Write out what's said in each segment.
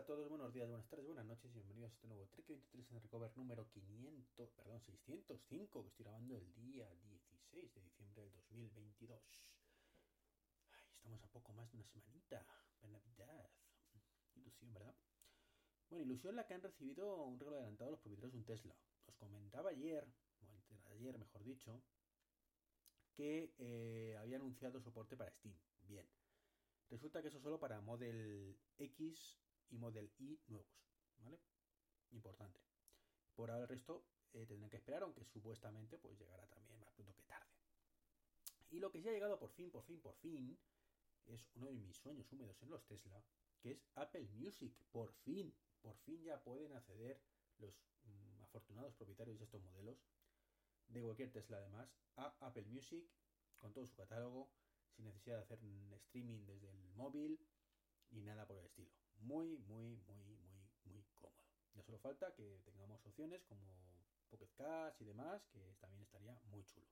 Hola a todos, buenos días, buenas tardes, buenas noches y bienvenidos a este nuevo Trek 23 en Recover número 500, perdón, 605 que estoy grabando el día 16 de diciembre del 2022. Ay, estamos a poco más de una semanita, Navidad. Ilusión, ¿verdad? Bueno, ilusión la que han recibido un regalo adelantado los propietarios de un Tesla. Os comentaba ayer, o ayer mejor dicho, que eh, había anunciado soporte para Steam. Bien. Resulta que eso solo para Model X y Model Y nuevos, ¿vale? Importante. Por ahora el resto eh, tendrán que esperar, aunque supuestamente pues llegará también más pronto que tarde. Y lo que ya ha llegado por fin, por fin, por fin, es uno de mis sueños húmedos en los Tesla, que es Apple Music. Por fin, por fin ya pueden acceder los mm, afortunados propietarios de estos modelos, de cualquier Tesla además, a Apple Music con todo su catálogo, sin necesidad de hacer streaming desde el móvil ni nada por el estilo. Muy, muy, muy, muy, muy cómodo. Ya solo falta que tengamos opciones como Pocket Cash y demás, que también estaría muy chulo.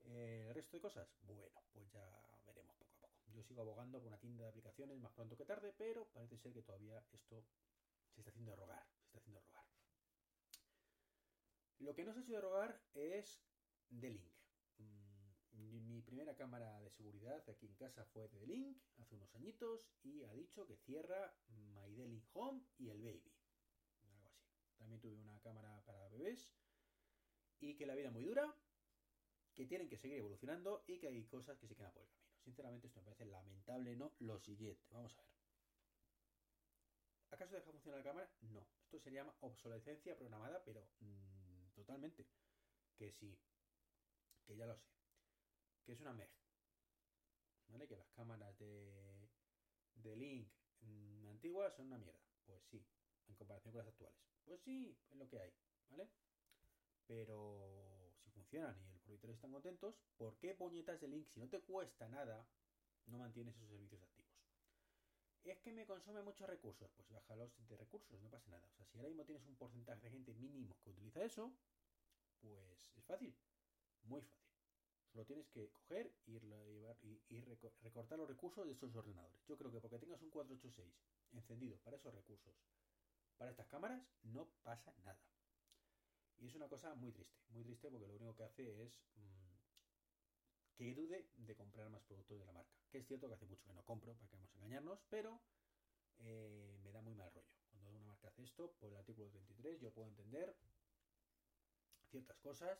¿El resto de cosas? Bueno, pues ya veremos poco a poco. Yo sigo abogando por una tienda de aplicaciones más pronto que tarde, pero parece ser que todavía esto se está haciendo rogar. Se está haciendo rogar. Lo que no se ha hecho rogar es The Link. Primera cámara de seguridad aquí en casa fue de Link hace unos añitos y ha dicho que cierra My Home y el Baby. Algo así. También tuve una cámara para bebés y que la vida es muy dura, que tienen que seguir evolucionando y que hay cosas que se quedan por el camino. Sinceramente esto me parece lamentable, no lo siguiente. Vamos a ver. ¿Acaso deja funcionar la cámara? No. Esto se llama obsolescencia programada, pero mm, totalmente. Que sí, que ya lo sé que es una MEG. ¿Vale? Que las cámaras de, de Link mm, antiguas son una mierda. Pues sí, en comparación con las actuales. Pues sí, es lo que hay, ¿vale? Pero si funcionan y el propietario están contentos, ¿por qué puñetas de Link, si no te cuesta nada, no mantienes esos servicios activos? Es que me consume muchos recursos. Pues bájalos de recursos, no pasa nada. O sea, si ahora mismo tienes un porcentaje de gente mínimo que utiliza eso, pues es fácil. Muy fácil. Solo tienes que coger y, recortar los recursos de estos ordenadores. Yo creo que porque tengas un 486 encendido para esos recursos, para estas cámaras, no pasa nada. Y es una cosa muy triste, muy triste porque lo único que hace es mm, que dude de comprar más productos de la marca. Que es cierto que hace mucho que no compro, para que vamos a engañarnos, pero eh, me da muy mal rollo. Cuando una marca hace esto, por el artículo 33 yo puedo entender ciertas cosas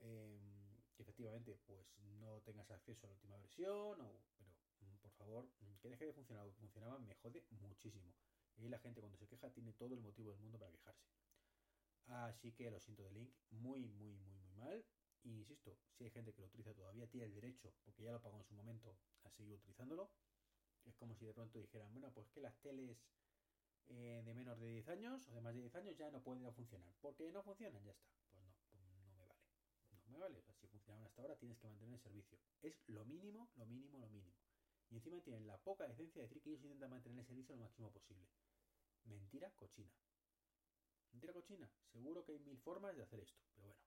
eh, que efectivamente pues no tengas acceso a la última versión, o, pero mm, por favor, mm, que deje de funcionar. funcionaba me jode muchísimo. Y la gente cuando se queja tiene todo el motivo del mundo para quejarse. Así que lo siento de Link, muy, muy, muy, muy mal. Y insisto, si hay gente que lo utiliza todavía, tiene el derecho, porque ya lo pagó en su momento, a seguir utilizándolo. Es como si de pronto dijeran, bueno, pues que las teles eh, de menos de 10 años o de más de 10 años ya no pueden funcionar. porque no funcionan? Ya está. Pues no, pues no me vale. si funcionaban hasta ahora, tienes que mantener el servicio. Es lo mínimo, lo mínimo, lo mínimo. Y encima tienen la poca decencia de decir que ellos intentan mantener el servicio lo máximo posible. Mentira cochina. Mentira cochina. Seguro que hay mil formas de hacer esto. Pero bueno.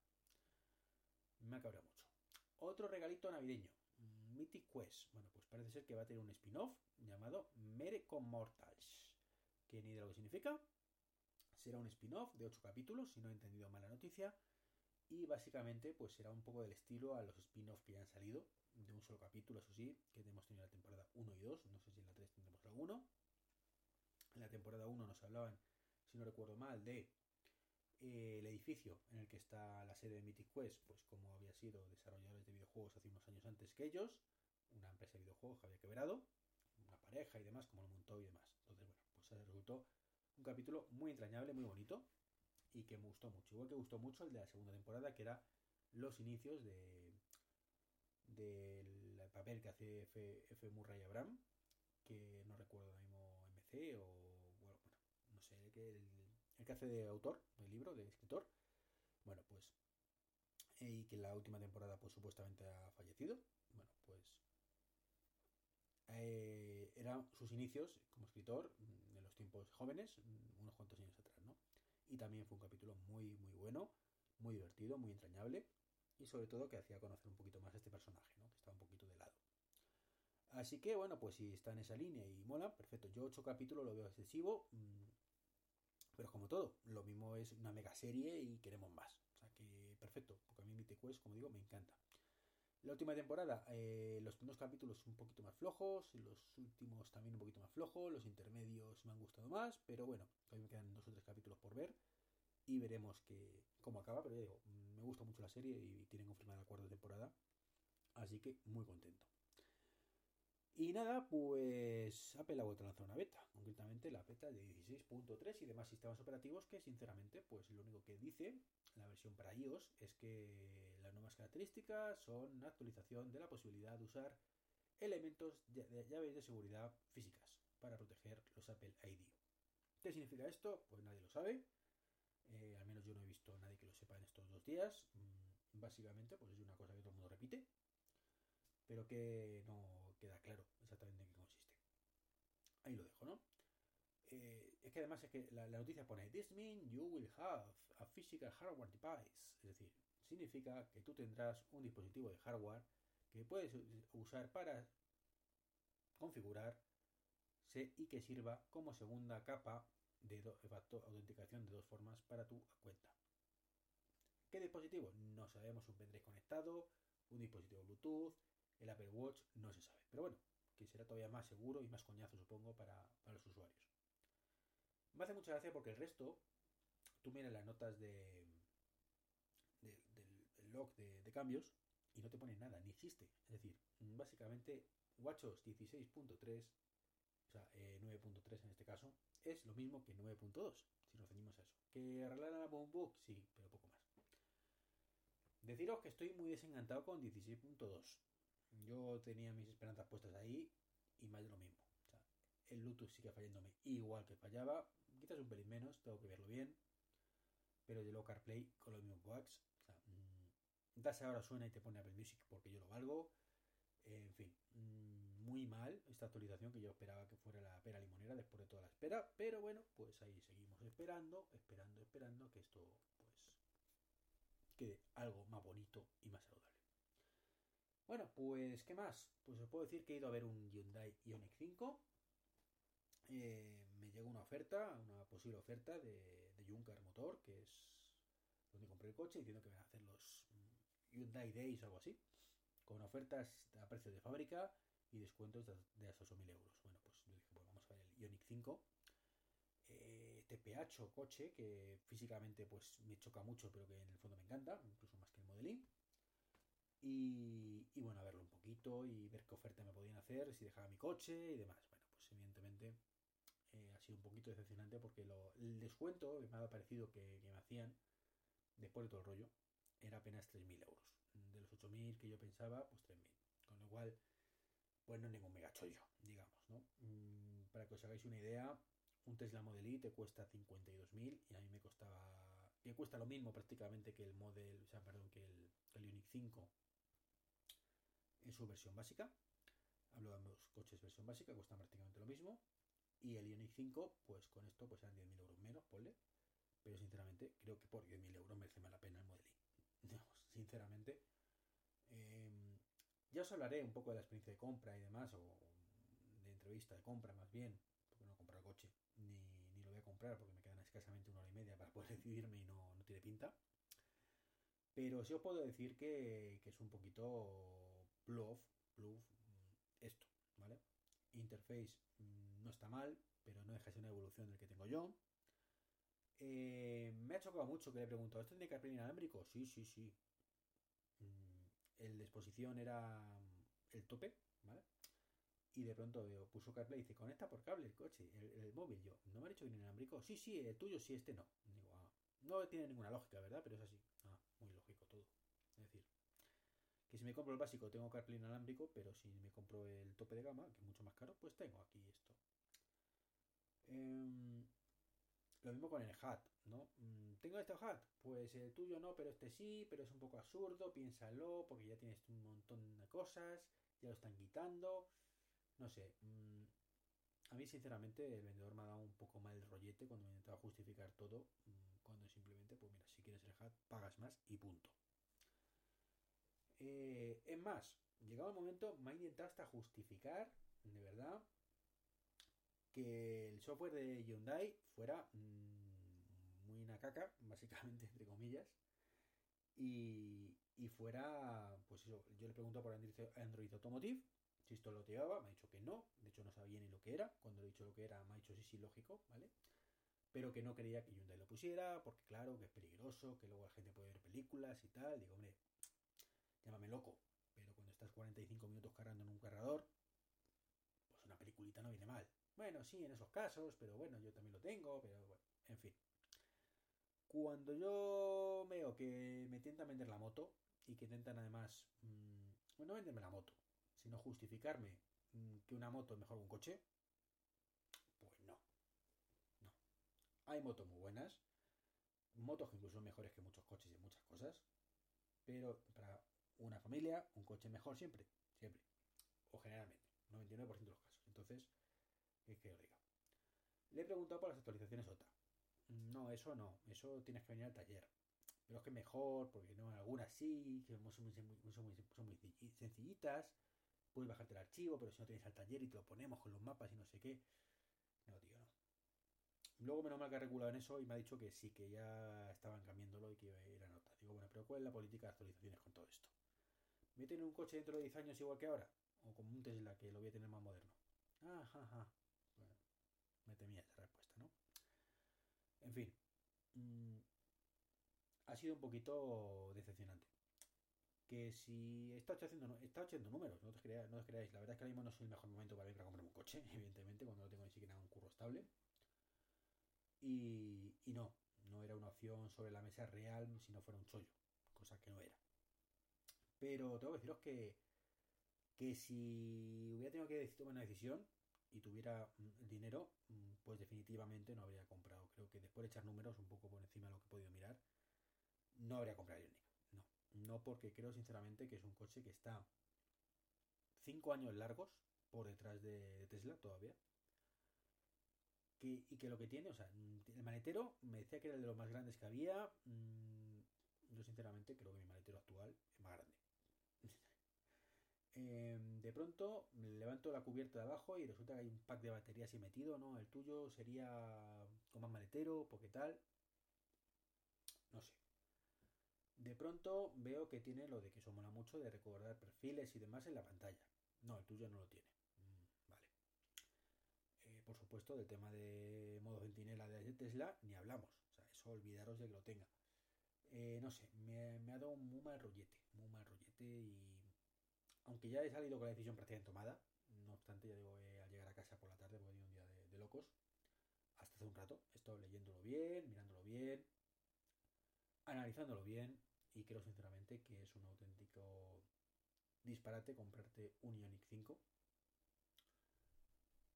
Me ha cabreado mucho. Otro regalito navideño. Mythic Quest. Bueno, pues parece ser que va a tener un spin-off llamado Mere con Mortals. Que ni de lo que significa. Será un spin-off de 8 capítulos, si no he entendido mal la noticia y básicamente, pues será un poco del estilo a los spin-offs que ya han salido, de un solo capítulo, eso sí, que hemos tenido en la temporada 1 y 2, no sé si en la 3 tendremos alguno. En la temporada 1 nos hablaban, si no recuerdo mal, de eh, el edificio en el que está la sede de Mythic Quest, pues como había sido desarrolladores de videojuegos hace unos años antes que ellos, una empresa de videojuegos que había quebrado, una pareja y demás, como lo montó y demás. Entonces, bueno, pues resultó un capítulo muy entrañable, muy bonito, y que me gustó mucho. Igual que gustó mucho el de la segunda temporada, que era los inicios de del papel que hace F, F. Murray Abraham, que no recuerdo ahora mismo MC o bueno, bueno no sé, el que, hace de autor del libro, de escritor. Bueno, pues y que en la última temporada pues supuestamente ha fallecido. Bueno, pues eh, eran sus inicios como escritor en los tiempos jóvenes, unos cuantos años atrás. Y también fue un capítulo muy, muy bueno, muy divertido, muy entrañable y sobre todo que hacía conocer un poquito más a este personaje, ¿no? que estaba un poquito de lado. Así que bueno, pues si está en esa línea y mola, perfecto. Yo ocho capítulos lo veo excesivo, mm, pero como todo, lo mismo es una mega serie y queremos más. O sea que perfecto, porque a mí Mythic Quest, como digo, me encanta. La última temporada, eh, los primeros capítulos un poquito más flojos, los últimos también un poquito más flojos, los intermedios me han gustado más, pero bueno, todavía me quedan dos o tres capítulos por ver y veremos que, cómo acaba, pero ya digo, me gusta mucho la serie y tienen confirmada la cuarta temporada, así que muy contento. Y nada, pues Apple ha vuelto a lanzar una beta, concretamente la beta de 16.3 y demás sistemas operativos que sinceramente pues lo único que dice la versión para iOS es que características son una actualización de la posibilidad de usar elementos de llaves de seguridad físicas para proteger los Apple ID. ¿Qué significa esto? Pues nadie lo sabe. Eh, al menos yo no he visto a nadie que lo sepa en estos dos días. Mm, básicamente, pues es una cosa que todo el mundo repite, pero que no queda claro exactamente en qué consiste. Ahí lo dejo, ¿no? Eh, es que además es que la, noticia pone This means you will have a physical hardware device. Es decir, significa que tú tendrás un dispositivo de hardware que puedes usar para configurar y que sirva como segunda capa de, autenticación de dos formas para tu cuenta. ¿Qué dispositivo? No sabemos, un pendrive conectado, un dispositivo Bluetooth, el Apple Watch, no se sabe. Pero bueno, que será todavía más seguro y más coñazo, supongo, para, los usuarios. Me hace mucha gracia porque el resto, tú miras las notas de, de, cambios y no te pone nada, ni existe. Es decir, básicamente WatchOS 16.3, o sea, 9.3 eh, en este caso, es lo mismo que 9.2, si nos ceñimos a eso. ¿Que arreglará la Book? Sí, pero poco más. Deciros que estoy muy desencantado con 16.2. Yo tenía mis esperanzas puestas ahí y más de lo mismo. el Bluetooth sigue fallándome igual que fallaba. Quizás un pelín menos, tengo que verlo bien. Pero de low CarPlay con los mismos bugs. Mm, ahora suena y te pone Apple Music porque yo lo valgo. en fin, mm, muy mal esta actualización que yo esperaba que fuera la pera limonera después de toda la espera. Pero bueno, pues ahí seguimos esperando, esperando, esperando que esto pues quede algo más bonito y más saludable. Bueno, pues, ¿qué más? Pues os puedo decir que he ido a ver un Hyundai Ioniq 5. Eh, me llegó una oferta, una posible oferta de, de Junker Motor, que es donde compré el coche, diciendo que van a hacer los Hyundai Days o algo así, con ofertas a precio de fábrica y descuentos de, hasta 8.000 euros. Bueno, pues dije, bueno, vamos a ver el Ioniq 5. Eh, TPH coche que físicamente pues me choca mucho pero que en el fondo me encanta, incluso más que el Modelín. Y, bueno, a verlo un poquito y ver qué oferta me podían hacer, si dejaba mi coche y demás. Bueno, pues evidentemente eh, ha sido un poquito decepcionante porque el descuento que me ha parecido que, me hacían después de todo el rollo era apenas 3.000 euros. De los 8.000 que yo pensaba, pues 3.000. Con lo cual, pues no es ningún megachollo, digamos, ¿no? Mm, para que os hagáis una idea, un Tesla Model Y te cuesta 52.000 y a mí me costaba... que cuesta lo mismo prácticamente que el Model, o sea, perdón, que el, que el Ioniq 5 en su versión básica. Hablo de ambos coches versión básica, cuestan prácticamente lo mismo. Y el Ioniq 5, pues con esto pues eran 10.000 euros menos, ponle. Pero sinceramente creo que por 10.000 euros merece más la pena el Model Y. sinceramente. Em, ya os hablaré un poco de la experiencia de compra y demás, o de entrevista de compra más bien, porque no he comprado coche, ni, ni, lo voy a comprar porque me quedan escasamente una hora y media para poder decidirme y no, no tiene pinta. Pero sí os puedo decir que, que es un poquito bluff, bluff, esto, ¿vale? Interface mm, no está mal, pero no deja de ser una evolución del que tengo yo. Eh, me ha chocado mucho que le he preguntado, ¿esto tiene CarPlay inalámbrico? Sí, sí, sí. Mm, el de exposición era el tope, ¿vale? Y de pronto puso CarPlay y dice, conecta por cable el coche, el, móvil. Yo, ¿no me ha dicho que inalámbrico? Sí, sí, el tuyo sí, este no. Digo, ah, no tiene ninguna lógica, ¿verdad? Pero es así. Ah, muy lógico todo. Es decir, que si me compro el básico tengo CarPlay inalámbrico, pero si me compro el tope de gama, que es mucho más caro, pues tengo aquí esto. Em, lo mismo con el HAT, ¿no? Mm, ¿Tengo este HAT? Pues el tuyo no, pero este sí, pero es un poco absurdo, piénsalo, porque ya tienes un montón de cosas, ya lo están quitando, no sé. Mm, a mí, sinceramente, el vendedor me ha dado un poco mal rollete cuando me intentaba justificar todo, mm, cuando simplemente, pues mira, si quieres el HAT, pagas más y punto. Eh, es más, llegado el momento, me ha intentado hasta justificar, de verdad, que el software de Hyundai fuera mm, muy una caca, básicamente, entre comillas, y, y fuera, pues eso, yo le pregunto por Android, Automotive, si esto lo llevaba, me ha dicho que no, de hecho no sabía ni lo que era, cuando le he dicho lo que era, me ha dicho sí, sí, lógico, ¿vale? Pero que no quería que Hyundai lo pusiera, porque claro, que es peligroso, que luego la gente puede ver películas y tal, digo, hombre, llámame loco, pero cuando estás 45 minutos cargando en un cargador, pues una peliculita no viene mal. Bueno, sí, en esos casos, pero bueno, yo también lo tengo, pero bueno, en fin. Cuando yo veo que me intentan vender la moto y que intentan además, mmm, no venderme la moto, sino justificarme mmm, que una moto es mejor que un coche, pues no. No. Hay motos muy buenas, motos que incluso son mejores que muchos coches y muchas cosas, pero para una familia, un coche mejor siempre, siempre. O generalmente, 99% de los casos. Entonces, ¿qué que os diga? Le he preguntado por las actualizaciones OTA. No, eso no, eso tienes que venir al taller. Pero es que mejor, porque no, algunas sí, que son muy, sencillitas. Puedes bajarte el archivo, pero si no tienes al taller y te lo ponemos con los mapas y no sé qué. No, tío, no. Luego menos mal que ha regulado en eso y me ha dicho que sí, que ya estaban cambiándolo y que iba a ir a nota. Digo, bueno, pero ¿cuál es la política de actualizaciones con todo esto? ¿Voy a un coche dentro de 10 años igual que ahora? ¿O como un Tesla que lo voy a tener más moderno? Ajá, ajá. Me temía esa respuesta, ¿no? En fin. Mmm, ha sido un poquito decepcionante. Que si está haciendo, está haciendo números, no os, creáis. La verdad es que ahora mismo no es el mejor momento para ir a comprarme un coche, evidentemente, cuando no tengo ni siquiera un curro estable. Y, y no, no era una opción sobre la mesa real si no fuera un chollo, cosa que no era. Pero tengo que deciros que, que si hubiera tenido que tomar una decisión y tuviera el dinero, pues definitivamente no habría comprado. Creo que después de echar números un poco por encima de lo que he podido mirar, no habría comprado Ioniq. No, no porque creo sinceramente que es un coche que está 5 años largos por detrás de, de Tesla todavía. Que, y que lo que tiene, o sea, el maletero me decía que era de los más grandes que había. Yo sinceramente creo que mi maletero actual es más grande. De pronto levanto la cubierta de abajo y resulta que hay un pack de baterías ahí metido, ¿no? El tuyo sería con más maletero, porque tal. No sé. De pronto veo que tiene lo de que eso mola mucho de recordar perfiles y demás en la pantalla. No, el tuyo no lo tiene. Mm, vale. Eh, por supuesto, del tema de modo centinela de Tesla ni hablamos. O sea, eso olvidaros de que lo tenga. Eh, no sé, me, me, ha dado un muy mal rollete, muy mal rollete y aunque ya he salido con la decisión prácticamente tomada, no obstante, ya digo, eh, al llegar a casa por la tarde, porque he tenido un día de, locos, hasta hace un rato, he estado leyéndolo bien, mirándolo bien, analizándolo bien y creo sinceramente que es un auténtico disparate comprarte un Ioniq 5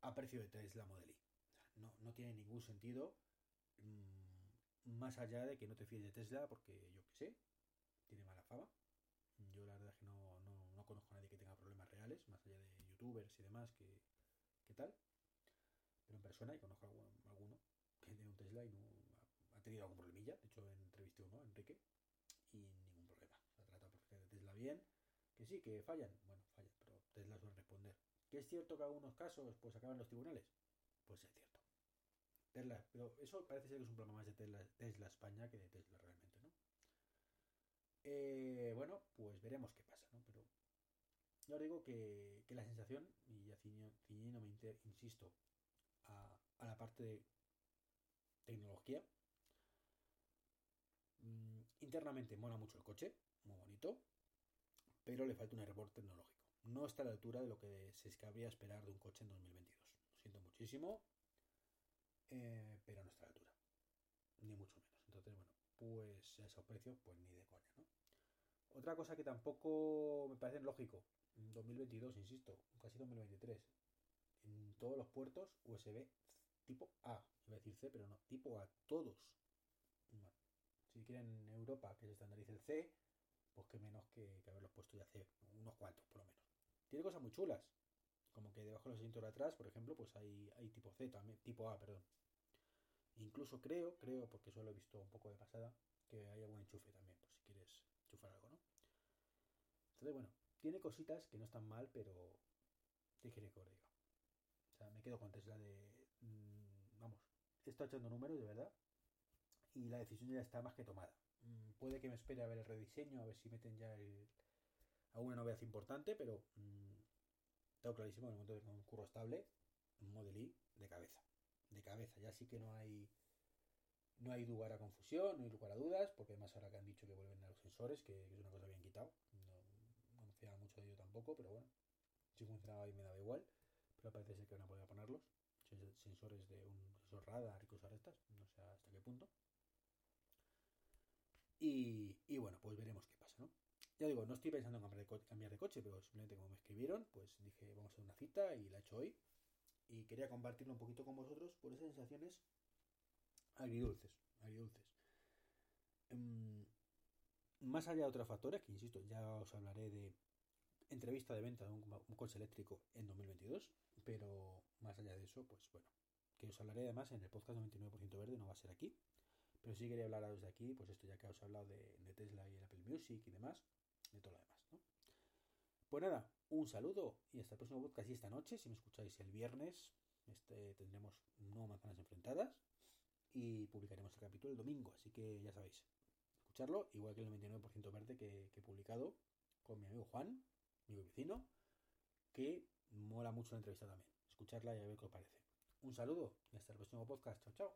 a precio de Tesla Model I. No, no tiene ningún sentido. Mmm, más allá de que no te fíes de Tesla porque yo que sé, tiene mala fama. Yo la verdad es que no, no, no, conozco a nadie que tenga más allá de youtubers y demás, que, que tal. Pero en persona, y conozco a alguno, que tiene un Tesla y no ha, tenido algún problemilla. De hecho, entrevisté uno, Enrique, y ningún problema. Se ha tratado perfectamente Tesla bien. Que sí, que fallan. Bueno, fallan, pero Tesla suele responder. Que es cierto que algunos casos pues acaban los tribunales. Pues es cierto. Tesla, pero eso parece ser que es un problema más de Tesla, Tesla España que de Tesla realmente, ¿no? Eh, bueno, pues veremos qué pasa, ¿no? Pero yo digo que, la sensación, y ya ciñéndome, insisto, a, la parte de tecnología, mmm, internamente mola mucho el coche, muy bonito, pero le falta un error tecnológico. No está a la altura de lo que se cabría esperar de un coche en 2022. Lo siento muchísimo, eh, pero no está a la altura, ni mucho menos. Entonces, bueno, pues a esos precios, pues ni de coña, ¿no? Otra cosa que tampoco me parece lógico, en 2022, insisto, casi 2023, en todos los puertos USB tipo A, iba a decir C, pero no, tipo A, todos. Bueno, si quieren en Europa que se estandarice el C, pues que menos que, haberlos puesto ya C, unos cuantos por lo menos. Tiene cosas muy chulas, como que debajo de los asientos de atrás, por ejemplo, pues hay, tipo C también, tipo A, perdón. Incluso creo, creo, porque eso lo he visto un poco de pasada, que hay algún enchufe también, por si quieres enchufar algo, ¿no? Entonces, bueno, tiene cositas que no están mal, pero ¿qué quiere que? O sea, me quedo con Tesla de... mm, vamos, estado echando números, de verdad, y la decisión ya está más que tomada. Mm, puede que me espere a ver el rediseño, a ver si meten ya alguna novedad importante, pero mm, tengo clarísimo en el momento de un curro estable, un Model de cabeza. De cabeza, ya sí que no hay no hay lugar a confusión, no hay lugar a dudas, porque además ahora que han dicho que vuelven a los sensores, que, que es una cosa que habían quitado, no, no me fiaba mucho de ello tampoco, pero bueno, si funcionaba y me daba igual, pero parece ser que van a ponerlos, Sens- sensores de un sensor radar y cosas estas, no sé hasta qué punto. Y, y bueno, pues veremos qué pasa, ¿no? Ya digo, no estoy pensando en cambiar de, cambiar de coche, pero simplemente como me escribieron, pues dije, vamos a hacer una cita y la he hecho hoy. Y quería compartirlo un poquito con vosotros por esas sensaciones agridulces, agridulces. Em, más allá de otros factores, que insisto, ya os hablaré de entrevista de venta de un, coche eléctrico en 2022, pero más allá de eso, pues bueno, que os hablaré además en el podcast 99% verde, no va a ser aquí, pero sí quería hablar desde aquí, pues esto ya que os he hablado de, de Tesla y el Apple Music y demás, de todo lo demás, ¿no? Pues nada, un saludo y hasta el próximo podcast y esta noche, si me escucháis el viernes, este, tendremos no manzanas enfrentadas y publicaremos el capítulo el domingo, así que ya sabéis, escucharlo, igual que el 99% verde que he publicado con mi amigo Juan, mi vecino, que mola mucho la entrevista también. Escucharla y a ver qué os parece. Un saludo y hasta el próximo podcast. Chao, chao.